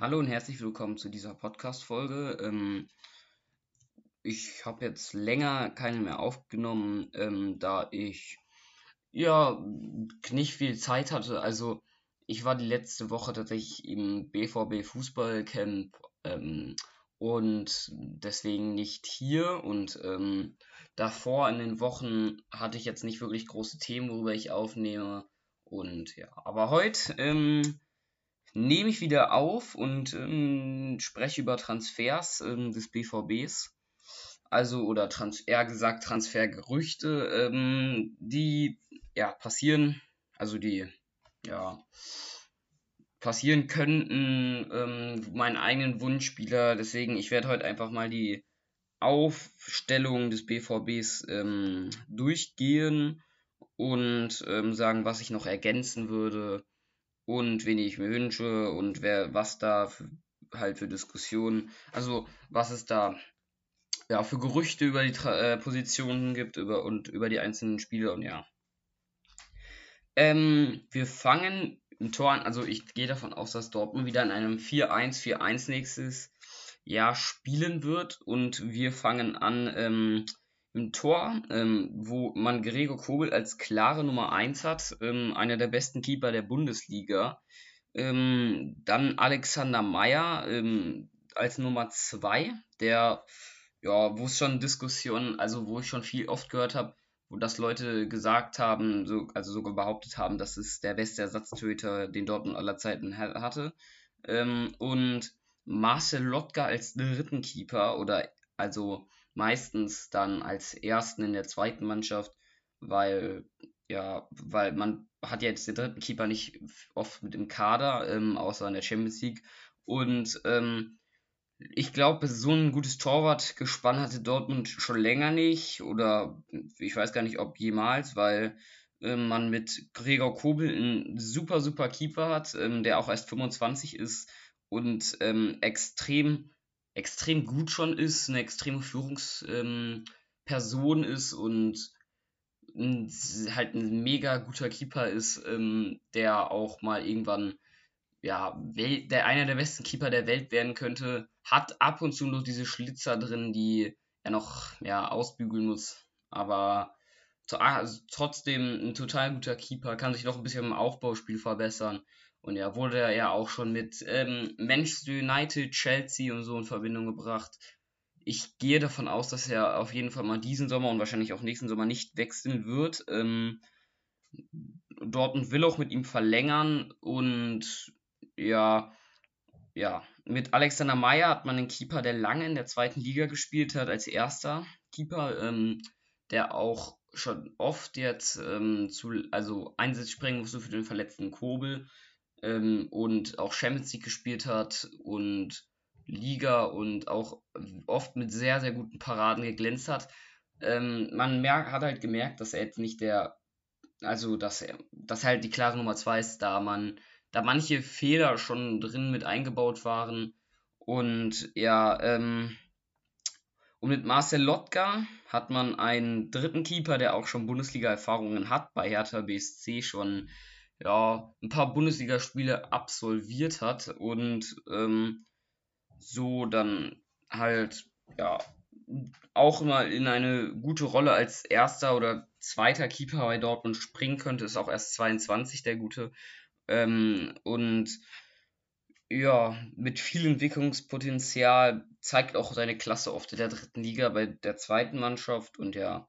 Hallo und herzlich willkommen zu dieser Podcast-Folge. Ähm, ich habe jetzt länger keine mehr aufgenommen, ähm, da ich ja nicht viel Zeit hatte. Also ich war die letzte Woche tatsächlich im BVB Fußballcamp ähm, und deswegen nicht hier. Und ähm, davor in den Wochen hatte ich jetzt nicht wirklich große Themen, worüber ich aufnehme. Und ja, aber heute ähm, nehme ich wieder auf und ähm, spreche über Transfers ähm, des BVBs. Also, oder trans eher gesagt Transfergerüchte, ähm, die ja passieren, also die ja passieren könnten, ähm, meinen eigenen Wunschspieler. Deswegen, ich werde heute einfach mal die Aufstellung des BVBs ähm, durchgehen und ähm, sagen, was ich noch ergänzen würde und wen ich mir wünsche und wer was da halt für Diskussionen, also was es da ja für Gerüchte über die Tra äh, Positionen gibt über und über die einzelnen Spiele und ja. Ähm, wir fangen im Tor an, also ich gehe davon aus, dass Dortmund wieder in einem 4-1-4-1 nächstes Jahr spielen wird und wir fangen an ähm, im Tor, ähm, wo man Gregor Kobel als klare Nummer 1 hat, ähm, einer der besten Keeper der Bundesliga. Ähm, dann Alexander Meyer ähm, als Nummer 2, der, ja, wo es schon Diskussionen, also wo ich schon viel oft gehört habe, wo das Leute gesagt haben, so, also sogar behauptet haben, dass es der beste Ersatztöter, den Dortmund aller Zeiten hatte. Ähm, und Marcel Lotka als dritten Keeper oder also meistens dann als ersten in der zweiten Mannschaft, weil ja, weil man hat jetzt den dritten Keeper nicht oft mit im Kader, ähm, außer in der Champions League. Und ähm, ich glaube, so ein gutes Torwartgespann hatte Dortmund schon länger nicht. Oder ich weiß gar nicht, ob jemals, weil äh, man mit Gregor Kobel einen super, super Keeper hat, ähm, der auch erst 25 ist und ähm, extrem extrem gut schon ist, eine extreme Führungsperson ähm, ist und ein, halt ein mega guter Keeper ist, ähm, der auch mal irgendwann ja, der einer der besten Keeper der Welt werden könnte, hat ab und zu noch diese Schlitzer drin, die er noch ja, ausbügeln muss. Aber also trotzdem ein total guter Keeper, kann sich noch ein bisschen im Aufbauspiel verbessern. Und er wurde ja auch schon mit ähm, Manchester United, Chelsea und so in Verbindung gebracht. Ich gehe davon aus, dass er auf jeden Fall mal diesen Sommer und wahrscheinlich auch nächsten Sommer nicht wechseln wird. Ähm, Dortmund will auch mit ihm verlängern und ja, ja, mit Alexander Meyer hat man einen Keeper, der lange in der zweiten Liga gespielt hat, als erster Keeper, ähm, der auch schon oft jetzt ähm, zu, also Einsatz springen musste für den verletzten Kobel ähm, und auch Champions League gespielt hat und Liga und auch oft mit sehr, sehr guten Paraden geglänzt hat. Ähm, man merkt, hat halt gemerkt, dass er jetzt nicht der, also dass er, dass halt die klare Nummer 2 ist, da man, da manche Fehler schon drin mit eingebaut waren. Und ja, ähm, und mit Marcel Lotka hat man einen dritten Keeper, der auch schon Bundesliga-Erfahrungen hat, bei Hertha BSC schon ja, ein paar Bundesligaspiele absolviert hat und ähm, so dann halt ja auch immer in eine gute Rolle als erster oder zweiter Keeper bei Dortmund springen könnte, ist auch erst 22 der gute. Ähm, und ja, mit viel Entwicklungspotenzial zeigt auch seine Klasse oft in der dritten Liga bei der zweiten Mannschaft und ja,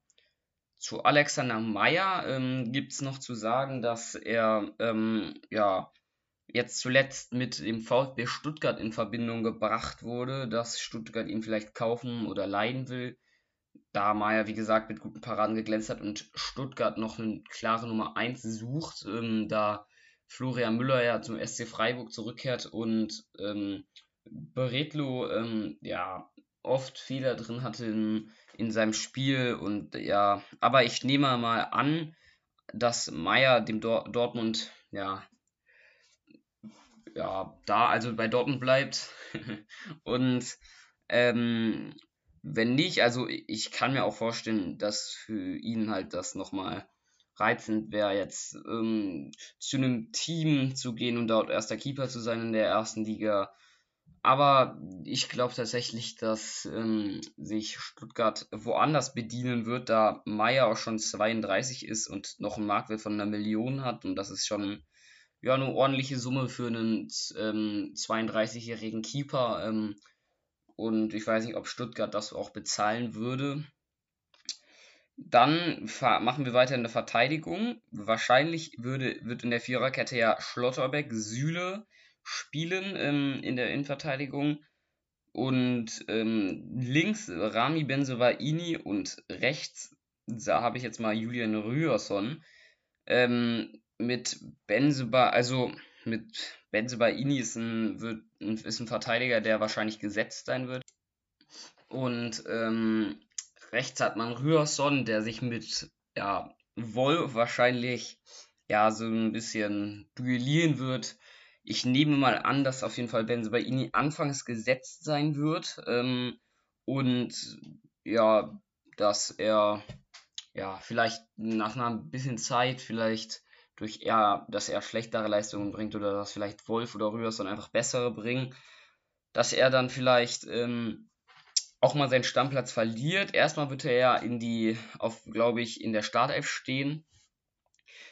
zu Alexander Meyer ähm, gibt es noch zu sagen, dass er ähm, ja jetzt zuletzt mit dem VfB Stuttgart in Verbindung gebracht wurde, dass Stuttgart ihn vielleicht kaufen oder leihen will. Da Meyer, wie gesagt, mit guten Paraden geglänzt hat und Stuttgart noch eine klare Nummer 1 sucht, ähm, da Florian Müller ja zum SC Freiburg zurückkehrt und ähm, Beretlo ähm, ja oft Fehler drin hatte in, in seinem Spiel und ja, aber ich nehme mal an, dass Meier dem Dor Dortmund ja ja da also bei Dortmund bleibt. Und ähm, wenn nicht, also ich kann mir auch vorstellen, dass für ihn halt das nochmal reizend wäre, jetzt ähm, zu einem Team zu gehen und dort erster Keeper zu sein in der ersten Liga aber ich glaube tatsächlich, dass ähm, sich Stuttgart woanders bedienen wird, da Meier auch schon 32 ist und noch einen Marktwert von einer Million hat. Und das ist schon ja, eine ordentliche Summe für einen ähm, 32-jährigen Keeper. Ähm, und ich weiß nicht, ob Stuttgart das auch bezahlen würde. Dann machen wir weiter in der Verteidigung. Wahrscheinlich würde, wird in der Viererkette ja Schlotterbeck, Süle, spielen ähm, in der Innenverteidigung. Und ähm, links Rami Benzobaini und rechts, da habe ich jetzt mal Julian Rührson. Ähm, mit Benzeba, also mit Benzobaini ist ein, wird, ist ein Verteidiger, der wahrscheinlich gesetzt sein wird. Und ähm, rechts hat man Rührson, der sich mit ja, Wolf wahrscheinlich ja so ein bisschen duellieren wird ich nehme mal an, dass auf jeden Fall Benzebaini anfangs gesetzt sein wird. Ähm, und ja, dass er ja vielleicht nach einer bisschen Zeit vielleicht durch eher, dass er schlechtere Leistungen bringt oder dass vielleicht Wolf oder Rührson einfach bessere bringen, dass er dann vielleicht ähm, auch mal seinen Stammplatz verliert. Erstmal wird er ja in die, auf, glaube ich, in der Startelf stehen,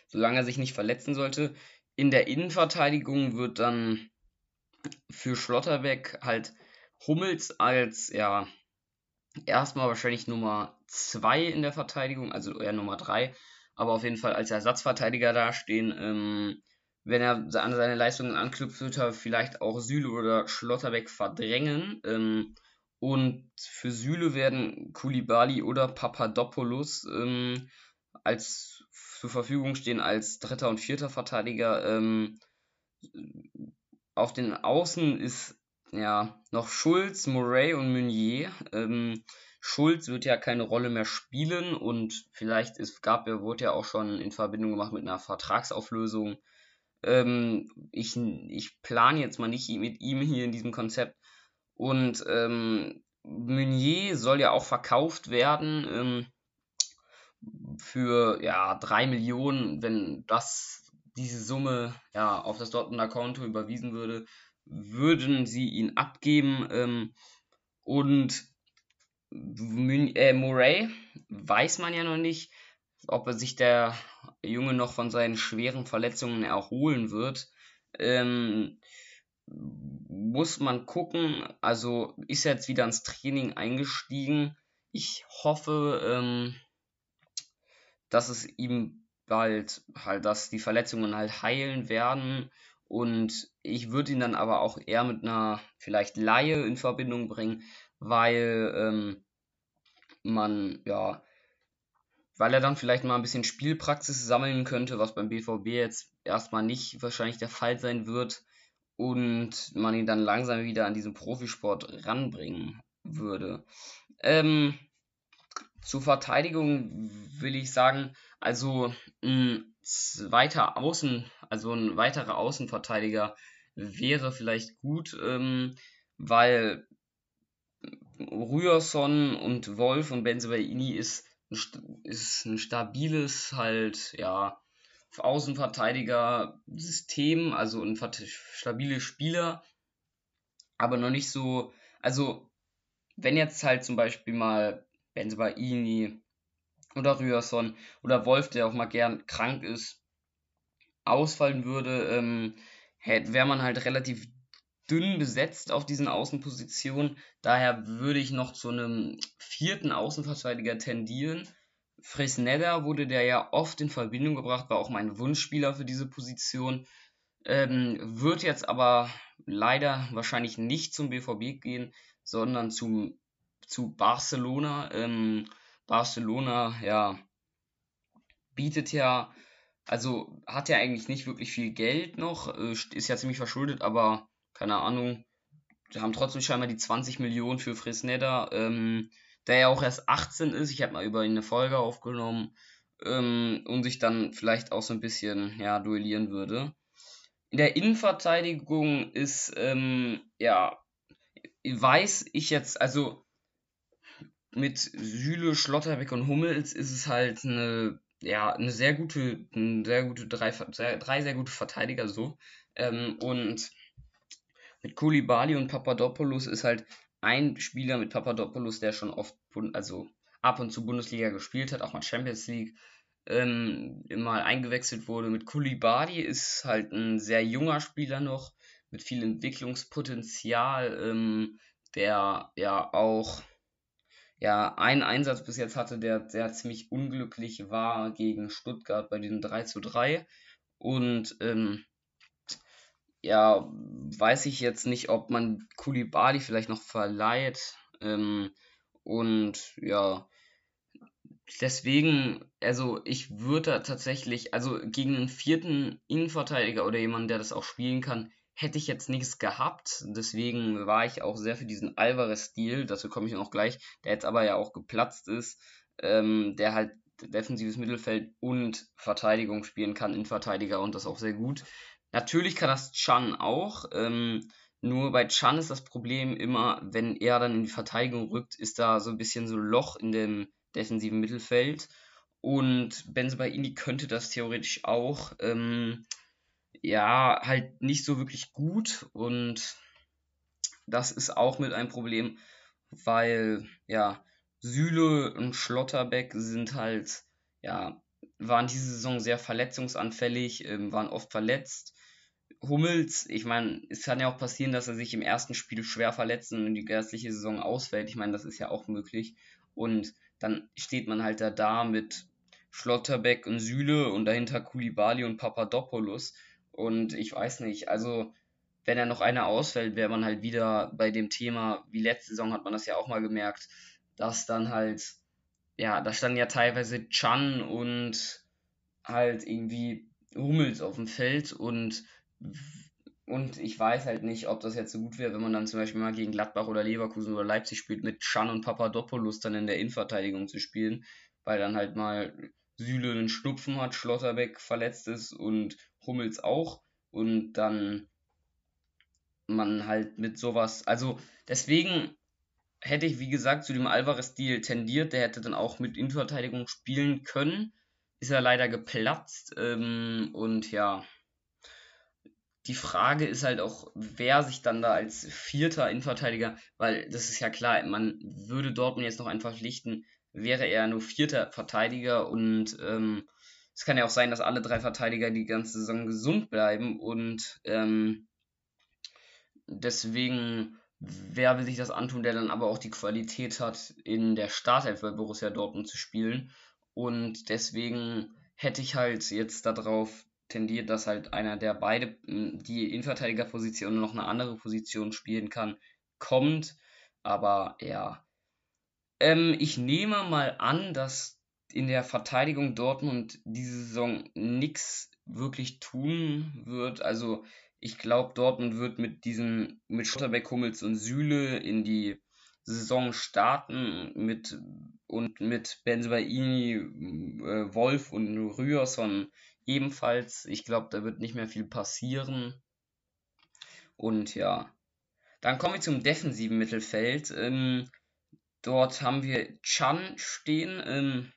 solange er sich nicht verletzen sollte. In der Innenverteidigung wird dann für Schlotterbeck halt Hummels als, ja, erstmal wahrscheinlich Nummer 2 in der Verteidigung, also eher Nummer 3, aber auf jeden Fall als Ersatzverteidiger dastehen. Ähm, wenn er an seine Leistungen anknüpft, wird er vielleicht auch Süle oder Schlotterbeck verdrängen. Ähm, und für Süle werden Kulibali oder Papadopoulos ähm, als zur Verfügung stehen als dritter und vierter Verteidiger. Ähm, auf den Außen ist ja noch Schulz, Murray und Meunier. Ähm, Schulz wird ja keine Rolle mehr spielen und vielleicht ist, gab wurde ja auch schon in Verbindung gemacht mit einer Vertragsauflösung. Ähm, ich ich plane jetzt mal nicht mit ihm hier in diesem Konzept. Und ähm, Meunier soll ja auch verkauft werden. Ähm, für ja 3 Millionen, wenn das diese Summe ja auf das Dortmunder Konto überwiesen würde, würden sie ihn abgeben. Ähm, und äh, Murray weiß man ja noch nicht, ob er sich der Junge noch von seinen schweren Verletzungen erholen wird. Ähm, muss man gucken. Also ist er jetzt wieder ins Training eingestiegen. Ich hoffe, ähm, dass es ihm bald halt, dass die Verletzungen halt heilen werden. Und ich würde ihn dann aber auch eher mit einer vielleicht Laie in Verbindung bringen, weil ähm, man, ja, weil er dann vielleicht mal ein bisschen Spielpraxis sammeln könnte, was beim BVB jetzt erstmal nicht wahrscheinlich der Fall sein wird und man ihn dann langsam wieder an diesen Profisport ranbringen würde. Ähm, zur Verteidigung will ich sagen, also ein zweiter Außen, also ein weiterer Außenverteidiger wäre vielleicht gut, ähm, weil Rührson und Wolf und Benzebaini ist, ist ein stabiles, halt, ja, Außenverteidiger-System, also ein stabile Spieler, aber noch nicht so, also wenn jetzt halt zum Beispiel mal Benzebaini oder Rührson oder Wolf, der auch mal gern krank ist, ausfallen würde, ähm, wäre man halt relativ dünn besetzt auf diesen Außenpositionen. Daher würde ich noch zu einem vierten Außenverteidiger tendieren. Fresneda wurde der ja oft in Verbindung gebracht, war auch mein Wunschspieler für diese Position. Ähm, wird jetzt aber leider wahrscheinlich nicht zum BVB gehen, sondern zum zu Barcelona. Ähm, Barcelona, ja, bietet ja, also hat ja eigentlich nicht wirklich viel Geld noch, äh, ist ja ziemlich verschuldet, aber keine Ahnung, die haben trotzdem scheinbar die 20 Millionen für Fresneda, ähm, der ja auch erst 18 ist. Ich habe mal über ihn eine Folge aufgenommen ähm, und sich dann vielleicht auch so ein bisschen ja, duellieren würde. In der Innenverteidigung ist, ähm, ja, weiß ich jetzt, also mit Süle, Schlotterbeck und Hummels ist es halt eine, ja, eine sehr gute, eine sehr gute, drei, sehr, drei sehr gute Verteidiger so. Ähm, und mit Koulibaly und Papadopoulos ist halt ein Spieler mit Papadopoulos, der schon oft, also ab und zu Bundesliga gespielt hat, auch mal Champions League, ähm, mal eingewechselt wurde. Mit Koulibaly ist halt ein sehr junger Spieler noch, mit viel Entwicklungspotenzial, ähm, der ja auch ja einen Einsatz bis jetzt hatte, der, sehr ziemlich unglücklich war gegen Stuttgart bei diesem 3 zu 3. Und ähm, ja, weiß ich jetzt nicht, ob man Kulibali vielleicht noch verleiht. Ähm, und ja, deswegen, also ich würde tatsächlich, also gegen einen vierten Innenverteidiger oder jemanden, der das auch spielen kann, hätte ich jetzt nichts gehabt. Deswegen war ich auch sehr für diesen Alvarez-Stil, dazu komme ich noch gleich, der jetzt aber ja auch geplatzt ist, ähm, der halt defensives Mittelfeld und Verteidigung spielen kann, Innenverteidiger und das auch sehr gut. Natürlich kann das Chan auch. Ähm, nur bei Chan ist das Problem immer, wenn er dann in die Verteidigung rückt, ist da so ein bisschen so ein Loch in dem defensiven Mittelfeld. Und Benzebaini könnte das theoretisch auch. Ähm, ja, halt nicht so wirklich gut. Und das ist auch mit einem Problem, weil, ja, Süle und Schlotterbeck sind halt, ja, waren diese Saison sehr verletzungsanfällig, ähm, waren oft verletzt. Hummels, ich meine, es kann ja auch passieren, dass er sich im ersten Spiel schwer verletzt und die restliche Saison ausfällt. Ich meine, das ist ja auch möglich. Und dann steht man halt da, da mit Schlotterbeck und Süle und dahinter Kulibali und Papadopoulos. Und ich weiß nicht, also wenn er noch einer ausfällt, wäre man halt wieder bei dem Thema, wie letzte Saison hat man das ja auch mal gemerkt, dass dann halt, ja, da standen ja teilweise Chan und halt irgendwie Hummels auf dem Feld und und ich weiß halt nicht, ob das jetzt so gut wäre, wenn man dann zum Beispiel mal gegen Gladbach oder Leverkusen oder Leipzig spielt, mit Chan und Papadopoulos dann in der Innenverteidigung zu spielen, weil dann halt mal Süle einen Schnupfen hat, Schlotterbeck verletzt ist und Hummels auch. Und dann man halt mit sowas, also deswegen hätte ich, wie gesagt, zu dem Alvarez-Stil tendiert, der hätte dann auch mit Innenverteidigung spielen können, ist er leider geplatzt ähm, und ja, die Frage ist halt auch, wer sich dann da als vierter Innenverteidiger, weil das ist ja klar, man würde Dortmund jetzt noch einfach verpflichten, wäre er nur vierter Verteidiger und ähm, es kann ja auch sein, dass alle drei Verteidiger die ganze Saison gesund bleiben und ähm, deswegen, wer will sich das antun, der dann aber auch die Qualität hat, in der Startelf bei Borussia Dortmund zu spielen und deswegen hätte ich halt jetzt darauf tendiert, dass halt einer, der beide hm, die Innenverteidigerposition noch eine andere Position spielen kann, kommt. Aber ja. Ähm, ich nehme mal an, dass in der Verteidigung Dortmund diese Saison nichts wirklich tun wird. Also ich glaube, Dortmund wird mit diesen, mit Schotterbeck, Hummels und Süle in die Saison starten mit und mit Benzebaini, äh, Wolf und Rührson ebenfalls. Ich glaube, da wird nicht mehr viel passieren. Und ja, dann kommen wir zum defensiven Mittelfeld. Ähm, dort haben wir Chan stehen, ähm,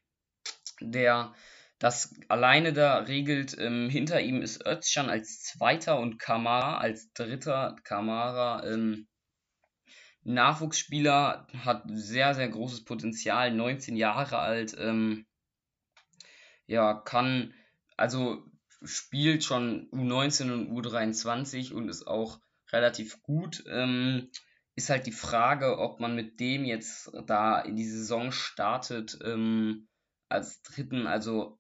der das alleine da regelt. Ähm, hinter ihm ist Özcan als zweiter und Kamara als dritter. Kamara, ähm, Nachwuchsspieler, hat sehr, sehr großes Potenzial, 19 Jahre alt, ähm, ja, kann also spielt schon U19 und U23 und ist auch relativ gut. Ähm, ist halt die Frage, ob man mit dem jetzt da in die Saison startet ähm, als dritten, also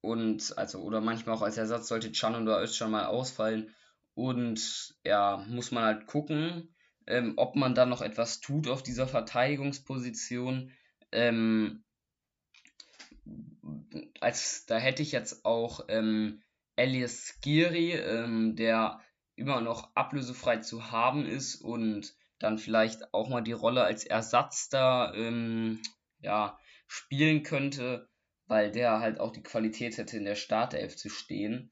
und also oder manchmal auch als Ersatz sollte Chan oder Özcan mal ausfallen und ja, muss man halt gucken, ähm, ob man da noch etwas tut auf dieser Verteidigungsposition. Ähm, als da hätte ich jetzt auch ähm, Elias Skiri, ähm, der immer noch ablösefrei zu haben ist und dann vielleicht auch mal die Rolle als Ersatz da ähm, ja, spielen könnte, weil der halt auch die Qualität hätte, in der Startelf zu stehen.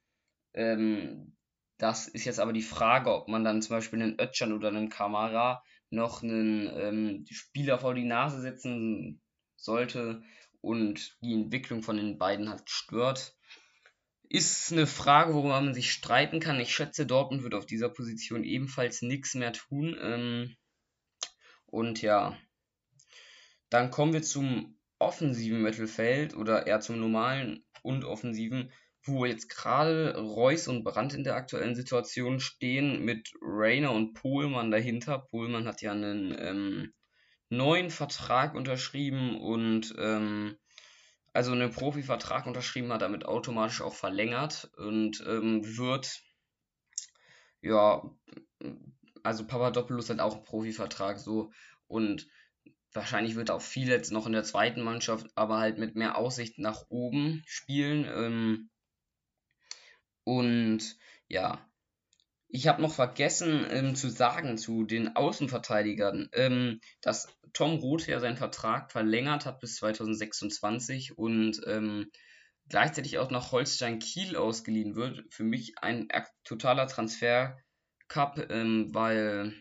Ähm, das ist jetzt aber die Frage, ob man dann zum Beispiel einen Ötchan oder einen Kamara noch einen ähm, Spieler vor die Nase setzen sollte, und die Entwicklung von den beiden halt stört. ist eine Frage, worüber man sich streiten kann. Ich schätze, Dortmund wird auf dieser Position ebenfalls nichts mehr tun. Ähm, und ja, dann kommen wir zum offensiven Mittelfeld oder eher zum normalen und offensiven, wo jetzt gerade Reus und Brandt in der aktuellen Situation stehen mit Rainer und Pohlmann dahinter. Pohlmann hat ja einen ähm, neuen Vertrag unterschrieben und ähm, also einen Profivertrag unterschrieben hat, damit automatisch auch verlängert und ähm, wird ja also Papadopoulos hat auch einen Profivertrag so und wahrscheinlich wird auch viel jetzt noch in der zweiten Mannschaft, aber halt mit mehr Aussicht nach oben spielen. Ähm, und ja, ich habe noch vergessen ähm, zu sagen zu den Außenverteidigern, ähm, dass Tom Roth ja seinen Vertrag verlängert hat bis 2026 und ähm, gleichzeitig auch nach Holstein Kiel ausgeliehen wird. Für mich ein totaler Transfer Cup, ähm, weil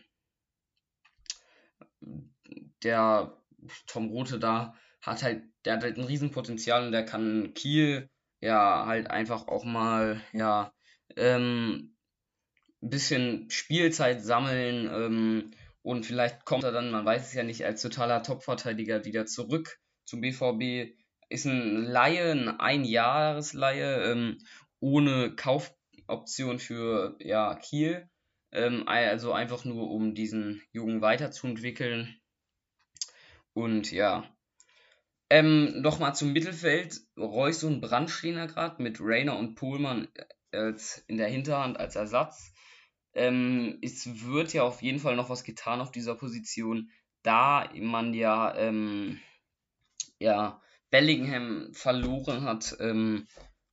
der Tom Rote da hat halt, der hat halt ein Riesenpotenzial und der kann Kiel ja halt einfach auch mal, ja, ähm, ein bisschen Spielzeit sammeln ähm, und vielleicht kommt er dann, man weiß es ja nicht, als totaler Topverteidiger wieder zurück zum BVB. Ist ein Laie, ein Einjahresleihe ähm, ohne Kaufoption für ja, Kiel. Ähm, also einfach nur, um diesen Jungen weiterzuentwickeln. Und ja. Ähm, Nochmal zum Mittelfeld. Reus und Brand stehen da gerade mit Rainer und Pohlmann als in der Hinterhand als Ersatz. Ähm, es wird ja auf jeden Fall noch was getan auf dieser Position, da man ja, ähm, ja Bellingham verloren hat ähm,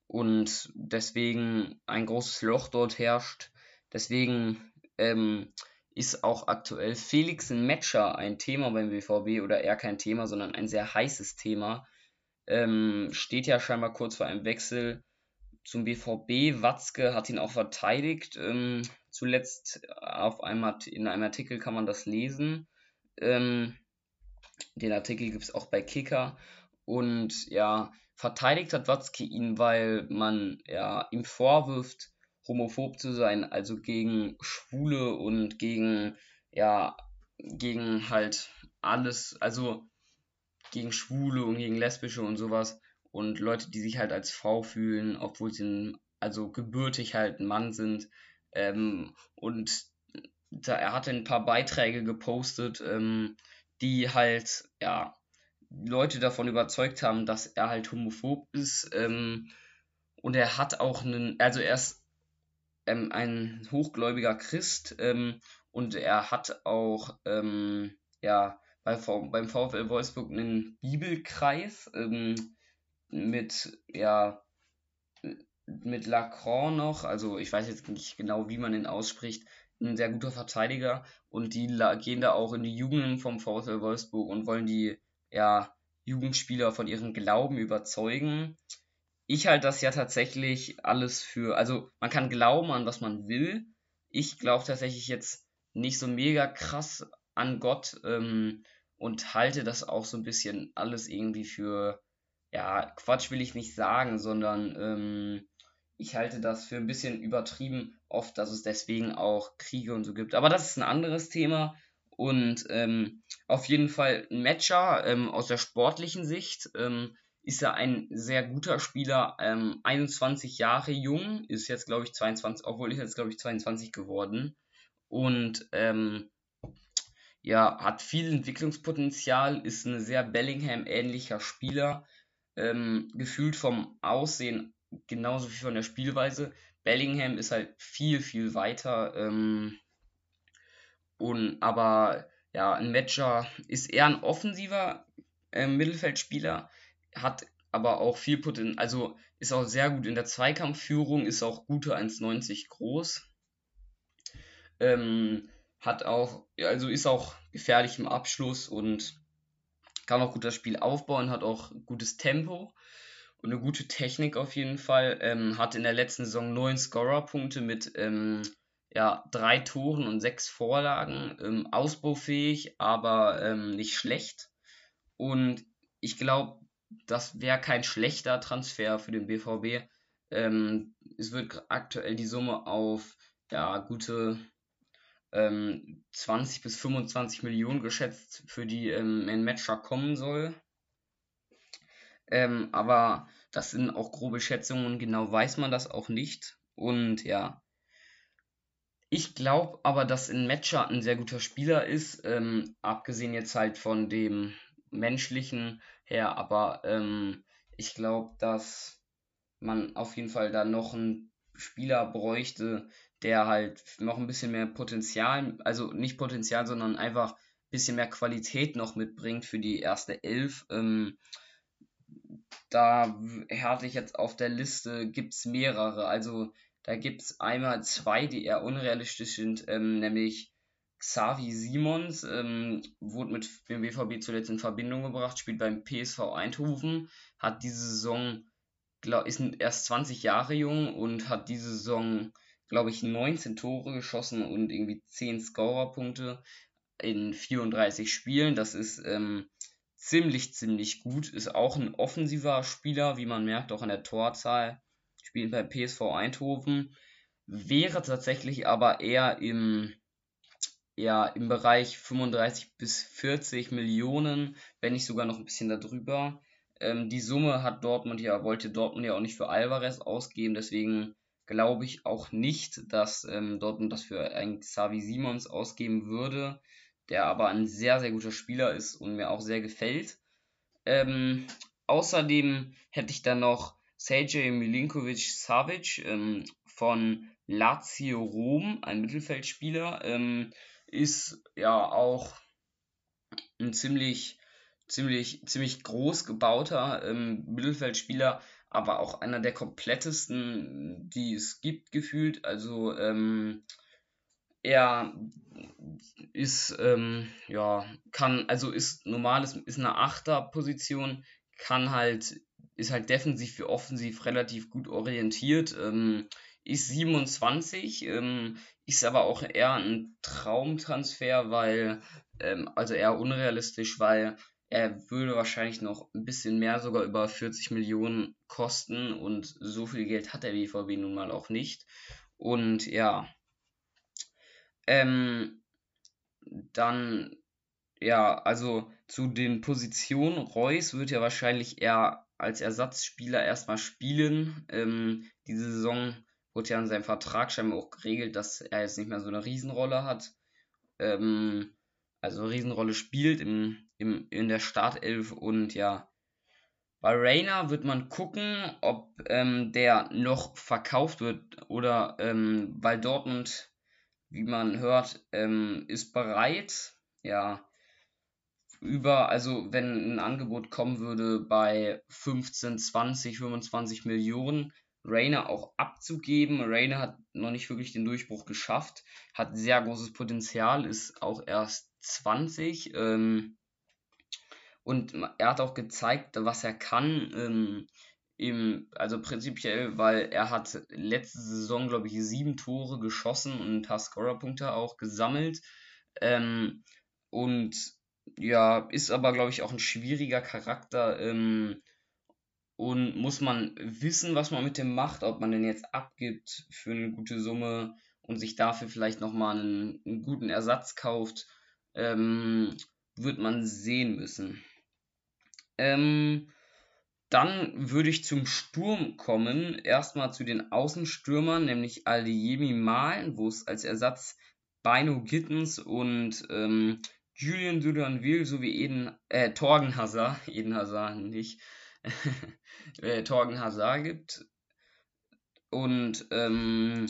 und deswegen ein großes Loch dort herrscht. Deswegen ähm, ist auch aktuell Felix Metscher ein Thema beim BVB oder eher kein Thema, sondern ein sehr heißes Thema. Ähm, steht ja scheinbar kurz vor einem Wechsel zum BVB. Watzke hat ihn auch verteidigt. Ähm, zuletzt auf einem, in einem Artikel kann man das lesen. Ähm, den Artikel gibt es auch bei Kicker. Und ja, verteidigt hat Watzke ihn, weil man ja, ihm vorwirft, homophob zu sein, also gegen Schwule und gegen, ja, gegen halt alles, also gegen Schwule und gegen Lesbische und sowas und Leute, die sich halt als Frau fühlen, obwohl sie also gebürtig halt ein Mann sind. Ähm, und da, er hatte ein paar Beiträge gepostet, ähm, die halt, ja, Leute davon überzeugt haben, dass er halt homophob ist. Ähm, und er hat auch einen, also er ist ähm, ein hochgläubiger Christ ähm, und er hat auch ähm, ja, bei beim VfL Wolfsburg einen Bibelkreis ähm, mit ja mit Lacron noch, also ich weiß jetzt nicht genau, wie man ihn ausspricht, ein sehr guter Verteidiger. Und die gehen da auch in die Jugend vom VfL Wolfsburg und wollen die ja, Jugendspieler von ihrem Glauben überzeugen ich halte das ja tatsächlich alles für, also man kann glauben an was man will. Ich glaube tatsächlich jetzt nicht so mega krass an Gott ähm, und halte das auch so ein bisschen alles irgendwie für, ja, Quatsch will ich nicht sagen, sondern ähm, ich halte das für ein bisschen übertrieben oft, dass es deswegen auch Kriege und so gibt. Aber das ist ein anderes Thema und ähm, auf jeden Fall ein Matcher ähm, aus der sportlichen Sicht. Ähm, ist er ein sehr guter Spieler, ähm, 21 Jahre jung, ist jetzt glaube ich 22, obwohl ist jetzt glaube ich 22 geworden und ähm, ja, hat viel Entwicklungspotenzial, ist ein sehr Bellingham-ähnlicher Spieler, ähm, gefühlt vom Aussehen genauso wie von der Spielweise. Bellingham ist halt viel, viel weiter, ähm, und aber ja, ein Matcher ist eher ein offensiver äh, Mittelfeldspieler, hat aber auch viel Potenzial, also ist auch sehr gut in der Zweikampfführung, ist auch gute 1,90 groß. Ähm, hat auch, also ist auch gefährlich im Abschluss und kann auch gut das Spiel aufbauen, hat auch gutes Tempo und eine gute Technik auf jeden Fall. Ähm, hat in der letzten Saison neun Scorer-Punkte mit ähm, ja, drei Toren und sechs Vorlagen. Ähm, ausbaufähig, aber ähm, nicht schlecht. Und ich glaube, das wäre kein schlechter Transfer für den BVB. Ähm, es wird aktuell die Summe auf ja, gute ähm, 20 bis 25 Millionen geschätzt, für die ähm, ein Matcher kommen soll. Ähm, aber das sind auch grobe Schätzungen, genau weiß man das auch nicht. Und ja, ich glaube aber, dass ein Matcher ein sehr guter Spieler ist, ähm, abgesehen jetzt halt von dem menschlichen her, aber ähm, ich glaube, dass man auf jeden Fall da noch einen Spieler bräuchte, der halt noch ein bisschen mehr Potenzial, also nicht Potenzial, sondern einfach ein bisschen mehr Qualität noch mitbringt für die erste Elf. Ähm, da hatte ich jetzt auf der Liste, gibt es mehrere. Also da gibt es einmal zwei, die eher unrealistisch sind, ähm, nämlich Xavi Simons, ähm, wurde mit dem BVB zuletzt in Verbindung gebracht, spielt beim PSV Eindhoven, hat diese Saison, glaub, ist erst 20 Jahre jung und hat diese Saison, glaube ich, 19 Tore geschossen und irgendwie 10 Scorerpunkte in 34 Spielen. Das ist ähm, ziemlich, ziemlich gut. Ist auch ein offensiver Spieler, wie man merkt, auch an der Torzahl. Spielt bei PSV Eindhoven. Wäre tatsächlich aber eher im, ja, im Bereich 35 bis 40 Millionen, wenn nicht sogar noch ein bisschen darüber. Ähm, die Summe hat Dortmund ja, wollte Dortmund ja auch nicht für Alvarez ausgeben, deswegen glaube ich auch nicht, dass ähm, Dortmund das für einen Xavi Simons ausgeben würde der aber ein sehr, sehr guter Spieler ist und mir auch sehr gefällt. Ähm, außerdem hätte ich dann noch Sergej Milinkovic Savic ähm, von Lazio Rom, ein Mittelfeldspieler, ähm, ist ja auch ein ziemlich, ziemlich, ziemlich groß gebauter ähm, Mittelfeldspieler, aber auch einer der komplettesten, die es gibt, gefühlt. Also ähm, er ist, ähm, ja, kann, also ist normal, ist, ist eine Achterposition, kann halt, ist halt defensiv wie offensiv relativ gut orientiert, ähm, ist 27, ähm, ist aber auch eher ein Traumtransfer, weil, ähm, also eher unrealistisch, weil er würde wahrscheinlich noch ein bisschen mehr, sogar über 40 Millionen kosten und so viel Geld hat der BVB nun mal auch nicht. Und ja, ähm, dann, ja, also zu den Positionen, Reus wird ja wahrscheinlich eher als Ersatzspieler erstmal spielen. Ähm, diese Saison wurde ja in seinem Vertrag scheinbar auch geregelt, dass er jetzt nicht mehr so eine Riesenrolle hat. Ähm, also Riesenrolle spielt im, im, in der Startelf und ja. Bei Rainer wird man gucken, ob ähm, der noch verkauft wird oder ähm, weil Dortmund wie man hört, ähm, ist bereit, ja, über, also wenn ein Angebot kommen würde bei 15, 20, 25 Millionen, Rainer auch abzugeben. Rainer hat noch nicht wirklich den Durchbruch geschafft, hat sehr großes Potenzial, ist auch erst 20 ähm, und er hat auch gezeigt, was er kann. Ähm, im, also prinzipiell, weil er hat letzte Saison, glaube ich, sieben Tore geschossen und ein paar Scorerpunkte auch gesammelt. Ähm, und ja, ist aber, glaube ich, auch ein schwieriger Charakter. Ähm, und muss man wissen, was man mit dem macht, ob man den jetzt abgibt für eine gute Summe und sich dafür vielleicht nochmal einen, einen guten Ersatz kauft, ähm, wird man sehen müssen. Ähm, dann würde ich zum Sturm kommen. Erstmal zu den Außenstürmern, nämlich Aldeyemi Malen, wo es als Ersatz Bino Gittens und ähm, Julian Duranville sowie Eden, äh, Torgen Hazard, Eden Hazard nicht, Torgen Hazard gibt. Und ähm,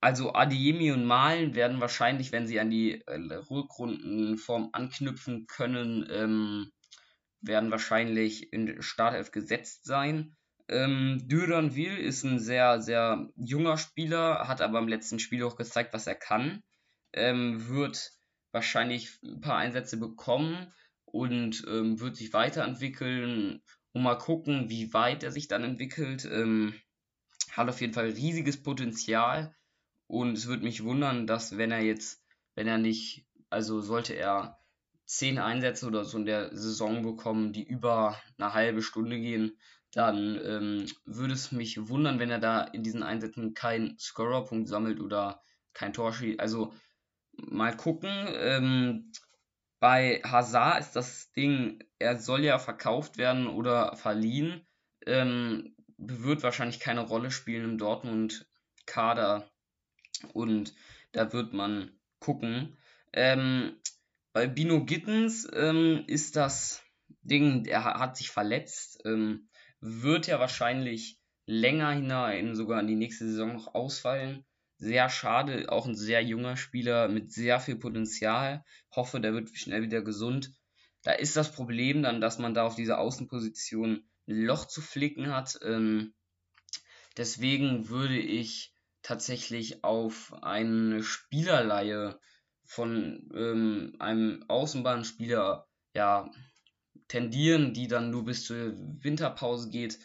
also Adiemi und Malen werden wahrscheinlich, wenn sie an die äh, Rückrundenform anknüpfen können, ähm, werden wahrscheinlich in Startelf gesetzt sein. Ähm, Duranville ist ein sehr, sehr junger Spieler, hat aber im letzten Spiel auch gezeigt, was er kann. Ähm, wird wahrscheinlich ein paar Einsätze bekommen und ähm, wird sich weiterentwickeln und mal gucken, wie weit er sich dann entwickelt. Ähm, hat auf jeden Fall riesiges Potenzial und es würde mich wundern, dass wenn er jetzt, wenn er nicht, also sollte er zehn Einsätze oder so in der Saison bekommen, die über eine halbe Stunde gehen, dann ähm, würde es mich wundern, wenn er da in diesen Einsätzen keinen Scorerpunkt sammelt oder kein Tor. Also mal gucken. Ähm, bei Hazard ist das Ding, er soll ja verkauft werden oder verliehen. Ähm, wird wahrscheinlich keine Rolle spielen im Dortmund-Kader. Und da wird man gucken. Ähm, bei Bino Gittens ähm, ist das Ding, er hat sich verletzt, ähm, wird ja wahrscheinlich länger hinein, sogar in die nächste Saison noch ausfallen. Sehr schade, auch ein sehr junger Spieler mit sehr viel Potenzial. Hoffe, der wird schnell wieder gesund. Da ist das Problem dann, dass man da auf dieser Außenposition ein Loch zu flicken hat. Ähm, deswegen würde ich tatsächlich auf eine Spielerleihe von ähm, einem Außenbahnspieler ja, tendieren, die dann nur bis zur Winterpause geht.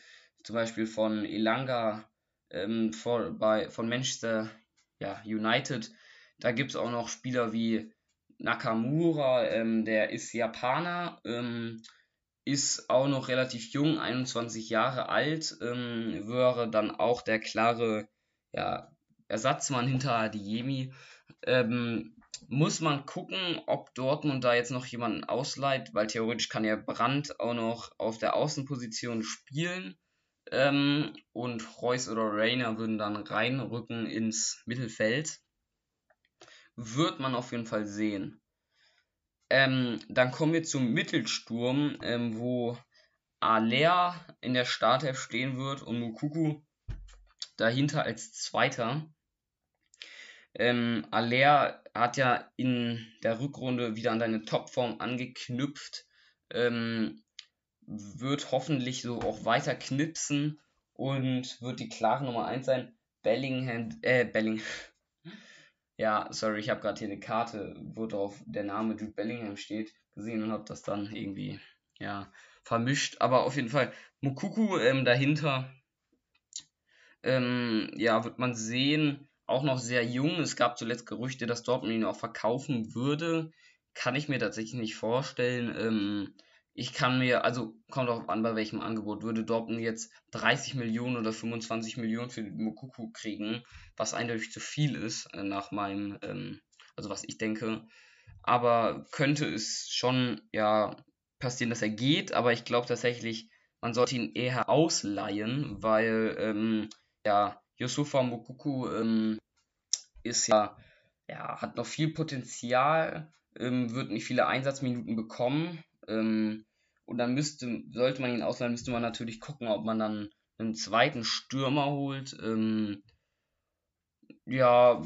Zum Beispiel von Elanga ähm, vor, bei, von Manchester ja, United. Da gibt es auch noch Spieler wie Nakamura, ähm, der ist Japaner, ähm, ist auch noch relativ jung, 21 Jahre alt, ähm, wäre dann auch der klare ja, Ersatzmann hinter Adiemi. Ähm, muss man gucken, ob Dortmund da jetzt noch jemanden ausleiht, weil theoretisch kann ja Brandt auch noch auf der Außenposition spielen. Ähm, und Reus oder Rainer würden dann reinrücken ins Mittelfeld. Wird man auf jeden Fall sehen. Ähm, dann kommen wir zum Mittelsturm, ähm, wo Aller in der Startelf stehen wird und Mukuku dahinter als Zweiter. Ähm, Aller hat ja in der Rückrunde wieder an seine Topform angeknüpft. Ähm, wird hoffentlich so auch weiter knipsen und wird die klare Nummer 1 sein. Bellingham, äh, Belling. ja, sorry, ich habe gerade hier eine Karte, wo drauf der Name Jude Bellingham steht, gesehen und habe das dann irgendwie, ja, vermischt. Aber auf jeden Fall Mukuku ähm, dahinter. Ähm, ja, wird man sehen auch noch sehr jung. Es gab zuletzt Gerüchte, dass Dortmund ihn auch verkaufen würde. Kann ich mir tatsächlich nicht vorstellen. Ähm, ich kann mir, also kommt auch an, bei welchem Angebot würde Dortmund jetzt 30 Millionen oder 25 Millionen für Mokuku kriegen, was eindeutig zu viel ist, äh, nach meinem, ähm, also was ich denke. Aber könnte es schon, ja, passieren, dass er geht, aber ich glaube tatsächlich, man sollte ihn eher ausleihen, weil, ähm, ja, Yusufa Mokuku ähm, ist ja, ja, hat noch viel Potenzial, ähm, wird nicht viele Einsatzminuten bekommen. Ähm, und dann müsste, sollte man ihn ausleihen, müsste man natürlich gucken, ob man dann einen zweiten Stürmer holt. Ähm, ja,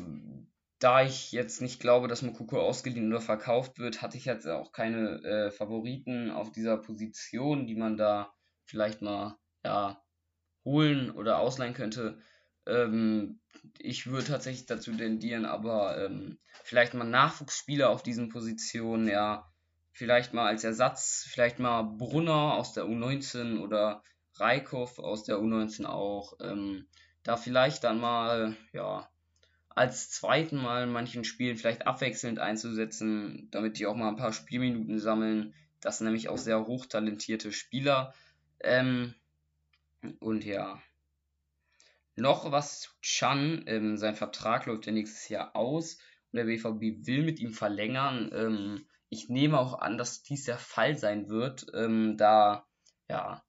da ich jetzt nicht glaube, dass Mokuko ausgeliehen oder verkauft wird, hatte ich jetzt auch keine äh, Favoriten auf dieser Position, die man da vielleicht mal ja, holen oder ausleihen könnte. Ähm, ich würde tatsächlich dazu tendieren, aber ähm, vielleicht mal Nachwuchsspieler auf diesen Positionen, ja, vielleicht mal als Ersatz, vielleicht mal Brunner aus der U19 oder Reikhoff aus der U19 auch, ähm, da vielleicht dann mal, ja, als zweiten Mal in manchen Spielen vielleicht abwechselnd einzusetzen, damit die auch mal ein paar Spielminuten sammeln. Das sind nämlich auch sehr hochtalentierte Spieler. Ähm, und ja, noch was zu Chan. Ähm, sein Vertrag läuft ja nächstes Jahr aus und der BVB will mit ihm verlängern. Ähm, ich nehme auch an, dass dies der Fall sein wird, ähm, da ja,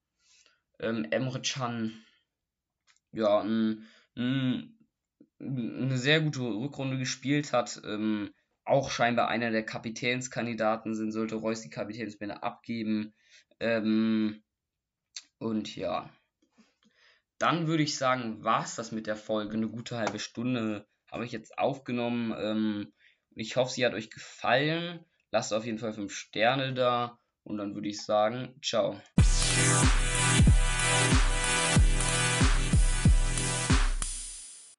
ähm, Emre Can ja, ein, ein, eine sehr gute Rückrunde gespielt hat. Ähm, auch scheinbar einer der Kapitänskandidaten sind, sollte Reus die Kapitänsbinde abgeben. Ähm, und ja, dann würde ich sagen, war es das mit der Folge. Eine gute halbe Stunde habe ich jetzt aufgenommen. Ähm, ich hoffe, sie hat euch gefallen. Lasst auf jeden Fall 5 Sterne da. Und dann würde ich sagen, ciao.